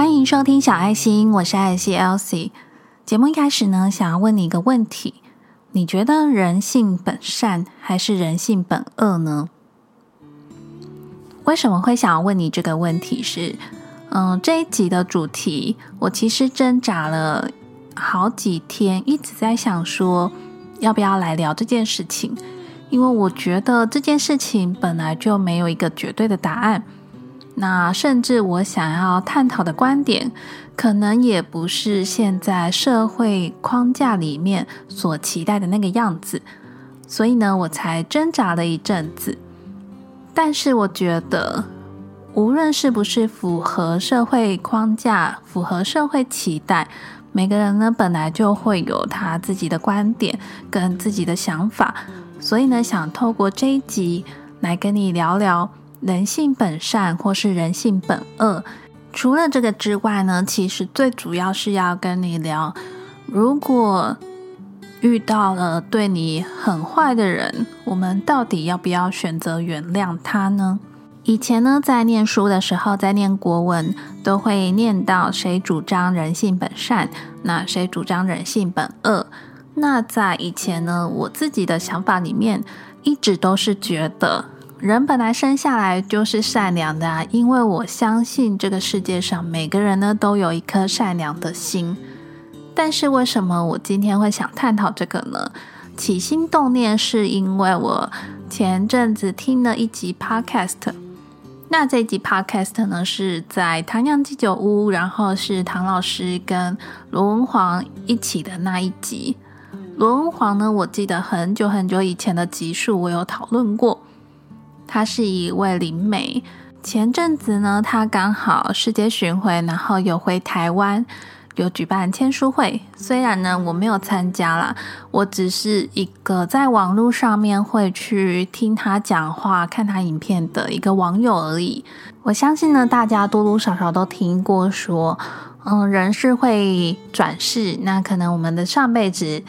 欢迎收听小爱心，我是爱心 Elsie。节目一开始呢，想要问你一个问题：你觉得人性本善还是人性本恶呢？为什么会想要问你这个问题？是，嗯，这一集的主题，我其实挣扎了好几天，一直在想说要不要来聊这件事情，因为我觉得这件事情本来就没有一个绝对的答案。那甚至我想要探讨的观点，可能也不是现在社会框架里面所期待的那个样子，所以呢，我才挣扎了一阵子。但是我觉得，无论是不是符合社会框架、符合社会期待，每个人呢本来就会有他自己的观点跟自己的想法，所以呢，想透过这一集来跟你聊聊。人性本善，或是人性本恶。除了这个之外呢，其实最主要是要跟你聊，如果遇到了对你很坏的人，我们到底要不要选择原谅他呢？以前呢，在念书的时候，在念国文，都会念到谁主张人性本善，那谁主张人性本恶。那在以前呢，我自己的想法里面，一直都是觉得。人本来生下来就是善良的啊，因为我相信这个世界上每个人呢都有一颗善良的心。但是为什么我今天会想探讨这个呢？起心动念是因为我前阵子听了一集 podcast，那这集 podcast 呢是在唐酿鸡酒屋，然后是唐老师跟罗文煌一起的那一集。罗文煌呢，我记得很久很久以前的集数，我有讨论过。她是一位灵媒，前阵子呢，她刚好世界巡回，然后有回台湾，有举办签书会。虽然呢，我没有参加啦，我只是一个在网络上面会去听她讲话、看她影片的一个网友而已。我相信呢，大家多多少少都听过说，嗯，人是会转世，那可能我们的上辈子。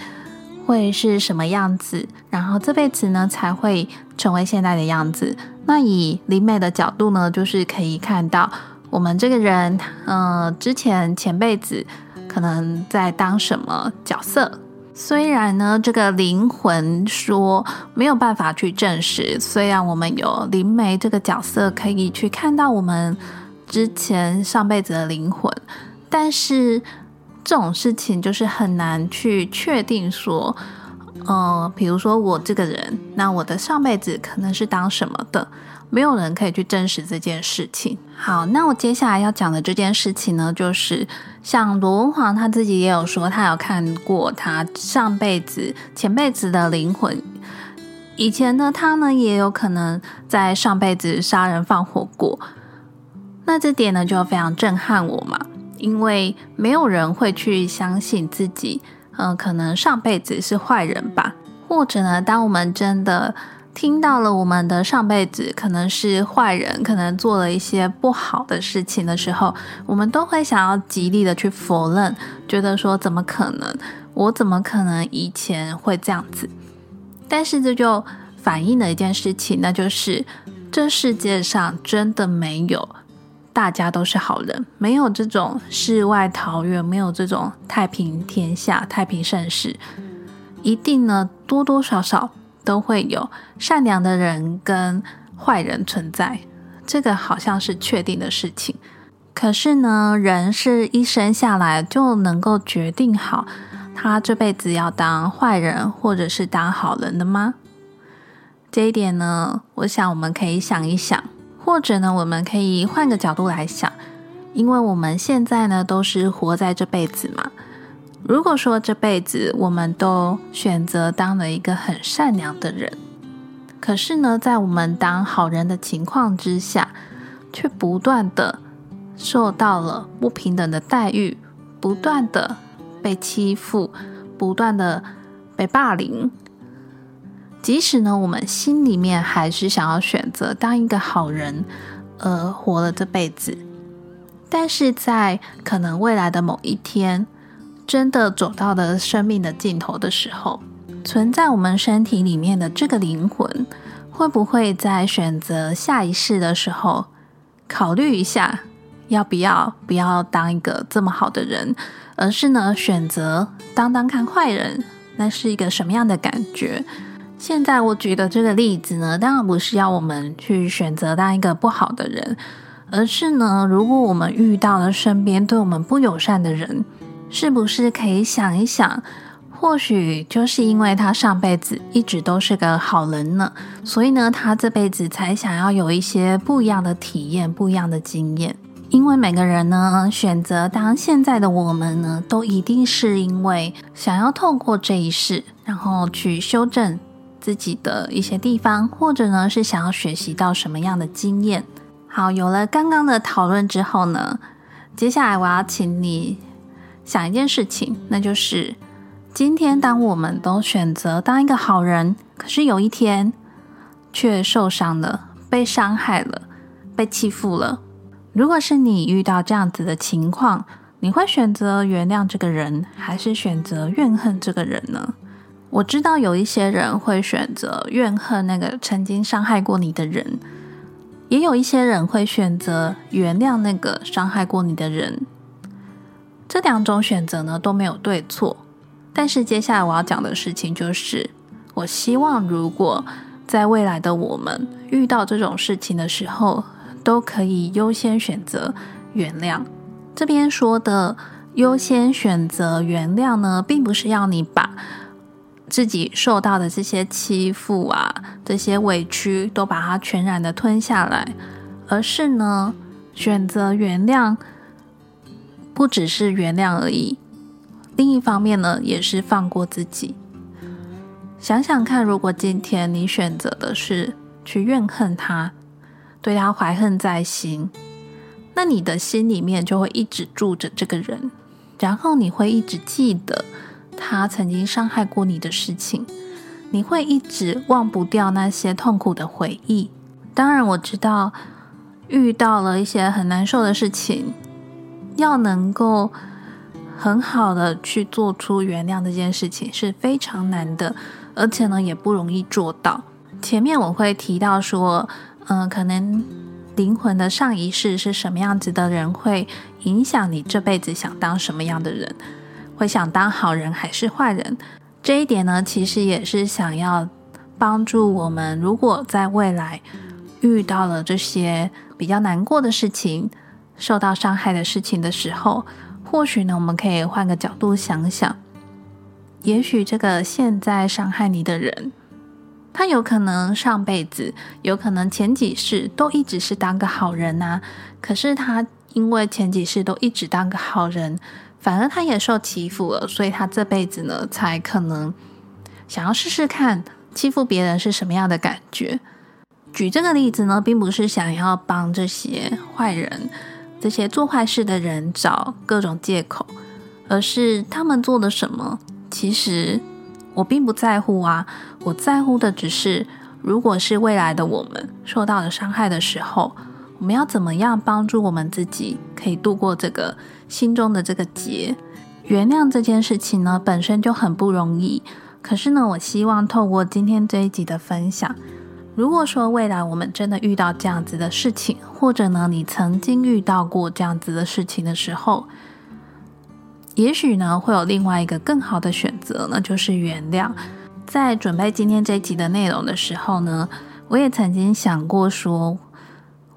会是什么样子？然后这辈子呢才会成为现在的样子。那以灵美的角度呢，就是可以看到我们这个人，呃，之前前辈子可能在当什么角色。虽然呢，这个灵魂说没有办法去证实，虽然我们有灵媒这个角色可以去看到我们之前上辈子的灵魂，但是。这种事情就是很难去确定说，呃，比如说我这个人，那我的上辈子可能是当什么的，没有人可以去证实这件事情。好，那我接下来要讲的这件事情呢，就是像罗文煌他自己也有说，他有看过他上辈子、前辈子的灵魂，以前呢，他呢也有可能在上辈子杀人放火过，那这点呢就非常震撼我嘛。因为没有人会去相信自己，嗯，可能上辈子是坏人吧？或者呢，当我们真的听到了我们的上辈子可能是坏人，可能做了一些不好的事情的时候，我们都会想要极力的去否认，觉得说怎么可能？我怎么可能以前会这样子？但是这就反映了一件事情，那就是这世界上真的没有。大家都是好人，没有这种世外桃源，没有这种太平天下、太平盛世，一定呢多多少少都会有善良的人跟坏人存在，这个好像是确定的事情。可是呢，人是一生下来就能够决定好他这辈子要当坏人或者是当好人的吗？这一点呢，我想我们可以想一想。或者呢，我们可以换个角度来想，因为我们现在呢都是活在这辈子嘛。如果说这辈子我们都选择当了一个很善良的人，可是呢，在我们当好人的情况之下，却不断的受到了不平等的待遇，不断的被欺负，不断的被霸凌。即使呢，我们心里面还是想要选择当一个好人，而活了这辈子，但是在可能未来的某一天，真的走到了生命的尽头的时候，存在我们身体里面的这个灵魂，会不会在选择下一世的时候，考虑一下要不要不要当一个这么好的人，而是呢选择当当看坏人，那是一个什么样的感觉？现在我举的这个例子呢，当然不是要我们去选择当一个不好的人，而是呢，如果我们遇到了身边对我们不友善的人，是不是可以想一想，或许就是因为他上辈子一直都是个好人呢，所以呢，他这辈子才想要有一些不一样的体验、不一样的经验。因为每个人呢，选择当现在的我们呢，都一定是因为想要透过这一世，然后去修正。自己的一些地方，或者呢是想要学习到什么样的经验？好，有了刚刚的讨论之后呢，接下来我要请你想一件事情，那就是今天当我们都选择当一个好人，可是有一天却受伤了、被伤害了、被欺负了。如果是你遇到这样子的情况，你会选择原谅这个人，还是选择怨恨这个人呢？我知道有一些人会选择怨恨那个曾经伤害过你的人，也有一些人会选择原谅那个伤害过你的人。这两种选择呢都没有对错，但是接下来我要讲的事情就是，我希望如果在未来的我们遇到这种事情的时候，都可以优先选择原谅。这边说的优先选择原谅呢，并不是要你把。自己受到的这些欺负啊，这些委屈，都把它全然的吞下来，而是呢，选择原谅，不只是原谅而已。另一方面呢，也是放过自己。想想看，如果今天你选择的是去怨恨他，对他怀恨在心，那你的心里面就会一直住着这个人，然后你会一直记得。他曾经伤害过你的事情，你会一直忘不掉那些痛苦的回忆。当然，我知道遇到了一些很难受的事情，要能够很好的去做出原谅这件事情是非常难的，而且呢也不容易做到。前面我会提到说，嗯，可能灵魂的上一世是什么样子的人，会影响你这辈子想当什么样的人。会想当好人还是坏人？这一点呢，其实也是想要帮助我们。如果在未来遇到了这些比较难过的事情、受到伤害的事情的时候，或许呢，我们可以换个角度想想。也许这个现在伤害你的人，他有可能上辈子、有可能前几世都一直是当个好人呐。可是他因为前几世都一直当个好人。反而他也受欺负了，所以他这辈子呢，才可能想要试试看欺负别人是什么样的感觉。举这个例子呢，并不是想要帮这些坏人、这些做坏事的人找各种借口，而是他们做的什么，其实我并不在乎啊。我在乎的只是，如果是未来的我们受到了伤害的时候，我们要怎么样帮助我们自己，可以度过这个。心中的这个结，原谅这件事情呢，本身就很不容易。可是呢，我希望透过今天这一集的分享，如果说未来我们真的遇到这样子的事情，或者呢，你曾经遇到过这样子的事情的时候，也许呢，会有另外一个更好的选择，那就是原谅。在准备今天这一集的内容的时候呢，我也曾经想过说，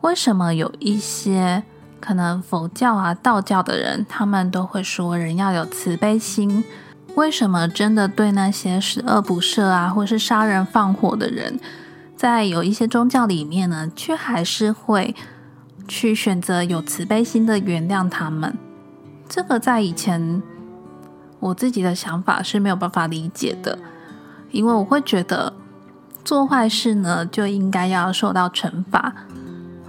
为什么有一些。可能佛教啊、道教的人，他们都会说人要有慈悲心。为什么真的对那些十恶不赦啊，或是杀人放火的人，在有一些宗教里面呢，却还是会去选择有慈悲心的原谅他们？这个在以前我自己的想法是没有办法理解的，因为我会觉得做坏事呢，就应该要受到惩罚。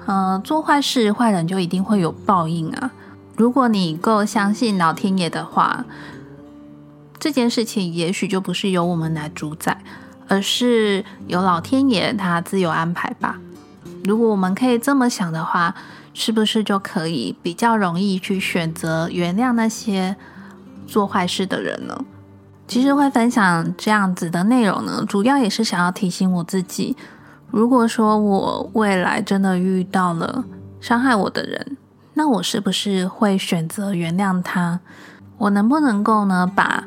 呃，做坏事，坏人就一定会有报应啊！如果你够相信老天爷的话，这件事情也许就不是由我们来主宰，而是由老天爷他自有安排吧。如果我们可以这么想的话，是不是就可以比较容易去选择原谅那些做坏事的人呢？其实会分享这样子的内容呢，主要也是想要提醒我自己。如果说我未来真的遇到了伤害我的人，那我是不是会选择原谅他？我能不能够呢，把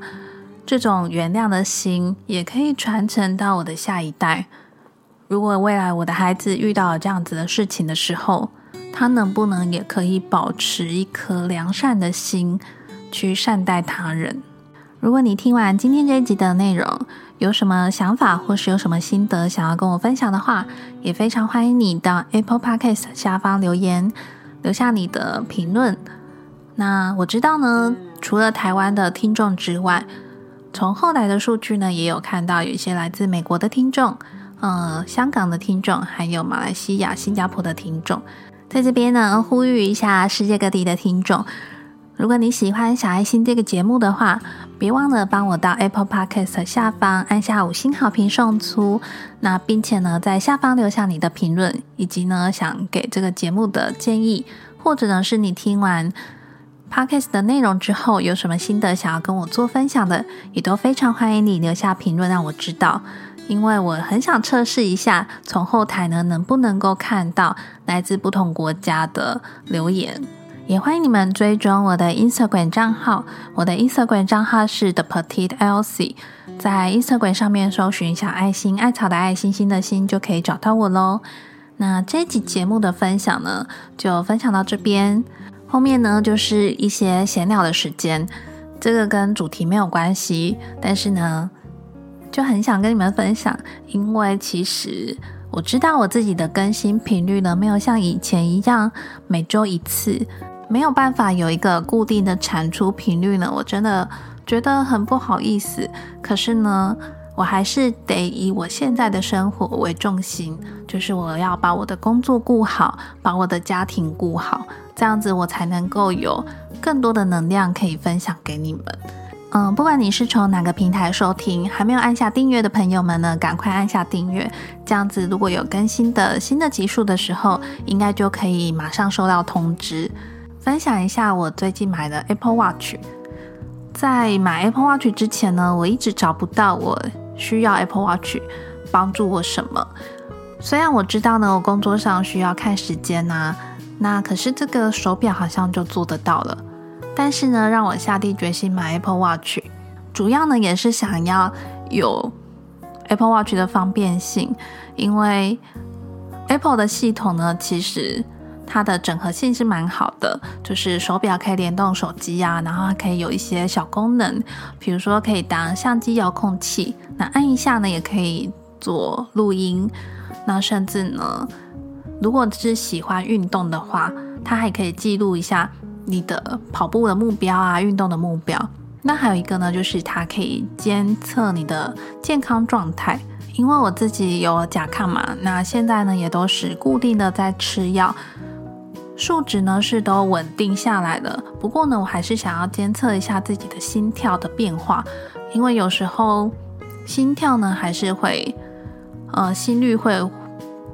这种原谅的心也可以传承到我的下一代？如果未来我的孩子遇到了这样子的事情的时候，他能不能也可以保持一颗良善的心去善待他人？如果你听完今天这一集的内容，有什么想法或是有什么心得想要跟我分享的话，也非常欢迎你到 Apple Podcast 下方留言，留下你的评论。那我知道呢，除了台湾的听众之外，从后来的数据呢，也有看到有一些来自美国的听众。呃，香港的听众，还有马来西亚、新加坡的听众，在这边呢，呼吁一下世界各地的听众，如果你喜欢小爱心这个节目的话，别忘了帮我到 Apple Podcast 下方按下五星好评送出，那并且呢，在下方留下你的评论，以及呢，想给这个节目的建议，或者呢，是你听完 Podcast 的内容之后有什么心得想要跟我做分享的，也都非常欢迎你留下评论，让我知道。因为我很想测试一下，从后台呢能不能够看到来自不同国家的留言，也欢迎你们追踪我的 Instagram 账号。我的 Instagram 账号是 The Petite Elsie，在 Instagram 上面搜寻小爱心艾草的爱心心的心就可以找到我喽。那这集节目的分享呢，就分享到这边，后面呢就是一些闲聊的时间，这个跟主题没有关系，但是呢。就很想跟你们分享，因为其实我知道我自己的更新频率呢，没有像以前一样每周一次，没有办法有一个固定的产出频率呢，我真的觉得很不好意思。可是呢，我还是得以我现在的生活为重心，就是我要把我的工作顾好，把我的家庭顾好，这样子我才能够有更多的能量可以分享给你们。嗯，不管你是从哪个平台收听，还没有按下订阅的朋友们呢，赶快按下订阅。这样子，如果有更新的新的集数的时候，应该就可以马上收到通知。分享一下我最近买的 Apple Watch。在买 Apple Watch 之前呢，我一直找不到我需要 Apple Watch 帮助我什么。虽然我知道呢，我工作上需要看时间呐，那可是这个手表好像就做得到了。但是呢，让我下定决心买 Apple Watch，主要呢也是想要有 Apple Watch 的方便性，因为 Apple 的系统呢，其实它的整合性是蛮好的，就是手表可以联动手机啊，然后还可以有一些小功能，比如说可以当相机遥控器，那按一下呢也可以做录音，那甚至呢，如果是喜欢运动的话，它还可以记录一下。你的跑步的目标啊，运动的目标，那还有一个呢，就是它可以监测你的健康状态。因为我自己有甲亢嘛，那现在呢也都是固定的在吃药，数值呢是都稳定下来了。不过呢，我还是想要监测一下自己的心跳的变化，因为有时候心跳呢还是会，呃，心率会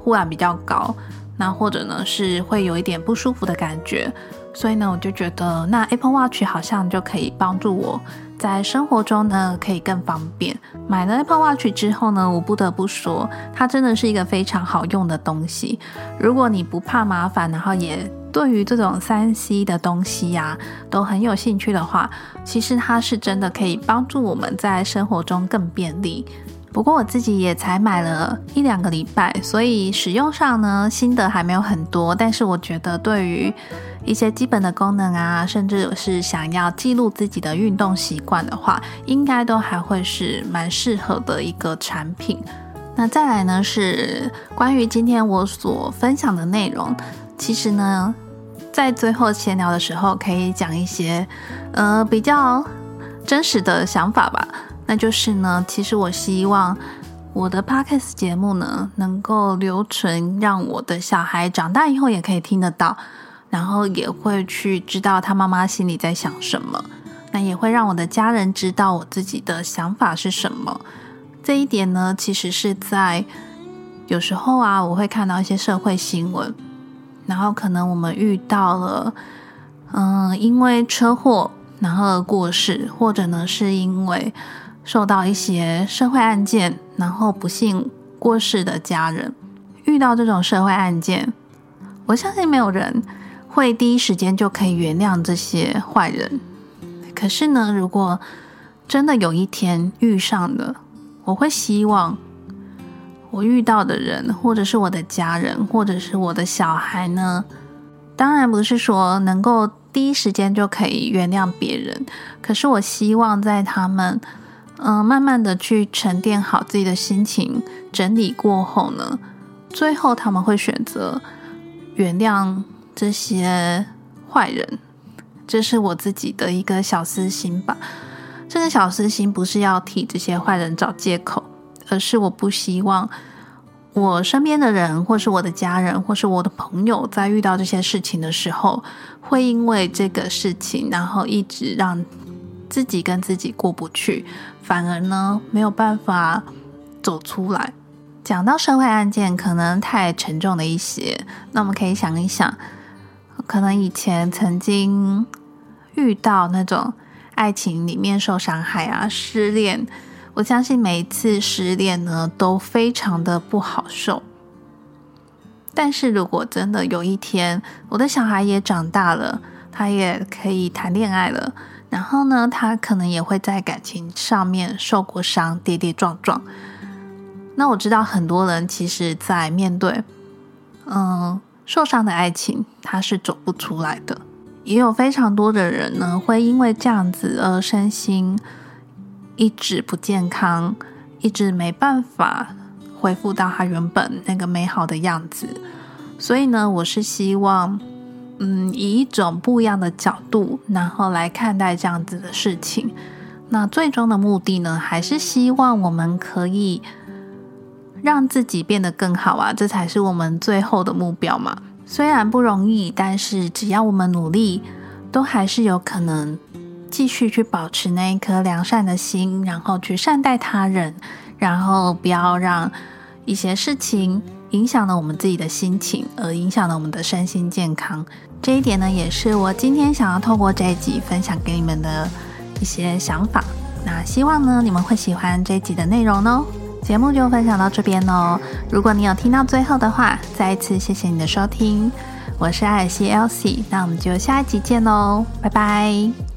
忽然比较高，那或者呢是会有一点不舒服的感觉。所以呢，我就觉得那 Apple Watch 好像就可以帮助我在生活中呢可以更方便。买了 Apple Watch 之后呢，我不得不说，它真的是一个非常好用的东西。如果你不怕麻烦，然后也对于这种三 C 的东西呀都很有兴趣的话，其实它是真的可以帮助我们在生活中更便利。不过我自己也才买了一两个礼拜，所以使用上呢心得还没有很多。但是我觉得对于一些基本的功能啊，甚至是想要记录自己的运动习惯的话，应该都还会是蛮适合的一个产品。那再来呢，是关于今天我所分享的内容。其实呢，在最后闲聊的时候，可以讲一些呃比较真实的想法吧。那就是呢，其实我希望我的 podcast 节目呢，能够留存，让我的小孩长大以后也可以听得到。然后也会去知道他妈妈心里在想什么，那也会让我的家人知道我自己的想法是什么。这一点呢，其实是在有时候啊，我会看到一些社会新闻，然后可能我们遇到了，嗯，因为车祸然后而过世，或者呢是因为受到一些社会案件，然后不幸过世的家人，遇到这种社会案件，我相信没有人。会第一时间就可以原谅这些坏人。可是呢，如果真的有一天遇上了，我会希望我遇到的人，或者是我的家人，或者是我的小孩呢，当然不是说能够第一时间就可以原谅别人。可是我希望在他们嗯慢慢的去沉淀好自己的心情，整理过后呢，最后他们会选择原谅。这些坏人，这是我自己的一个小私心吧。这个小私心不是要替这些坏人找借口，而是我不希望我身边的人，或是我的家人，或是我的朋友，在遇到这些事情的时候，会因为这个事情，然后一直让自己跟自己过不去，反而呢没有办法走出来。讲到社会案件，可能太沉重了一些，那我们可以想一想。可能以前曾经遇到那种爱情里面受伤害啊，失恋，我相信每一次失恋呢都非常的不好受。但是如果真的有一天我的小孩也长大了，他也可以谈恋爱了，然后呢，他可能也会在感情上面受过伤，跌跌撞撞。那我知道很多人其实，在面对，嗯。受伤的爱情，他是走不出来的。也有非常多的人呢，会因为这样子而身心一直不健康，一直没办法恢复到他原本那个美好的样子。所以呢，我是希望，嗯，以一种不一样的角度，然后来看待这样子的事情。那最终的目的呢，还是希望我们可以。让自己变得更好啊，这才是我们最后的目标嘛。虽然不容易，但是只要我们努力，都还是有可能继续去保持那一颗良善的心，然后去善待他人，然后不要让一些事情影响了我们自己的心情，而影响了我们的身心健康。这一点呢，也是我今天想要透过这一集分享给你们的一些想法。那希望呢，你们会喜欢这一集的内容哦。节目就分享到这边喽。如果你有听到最后的话，再一次谢谢你的收听。我是艾尔西 Elsie，那我们就下一集见喽，拜拜。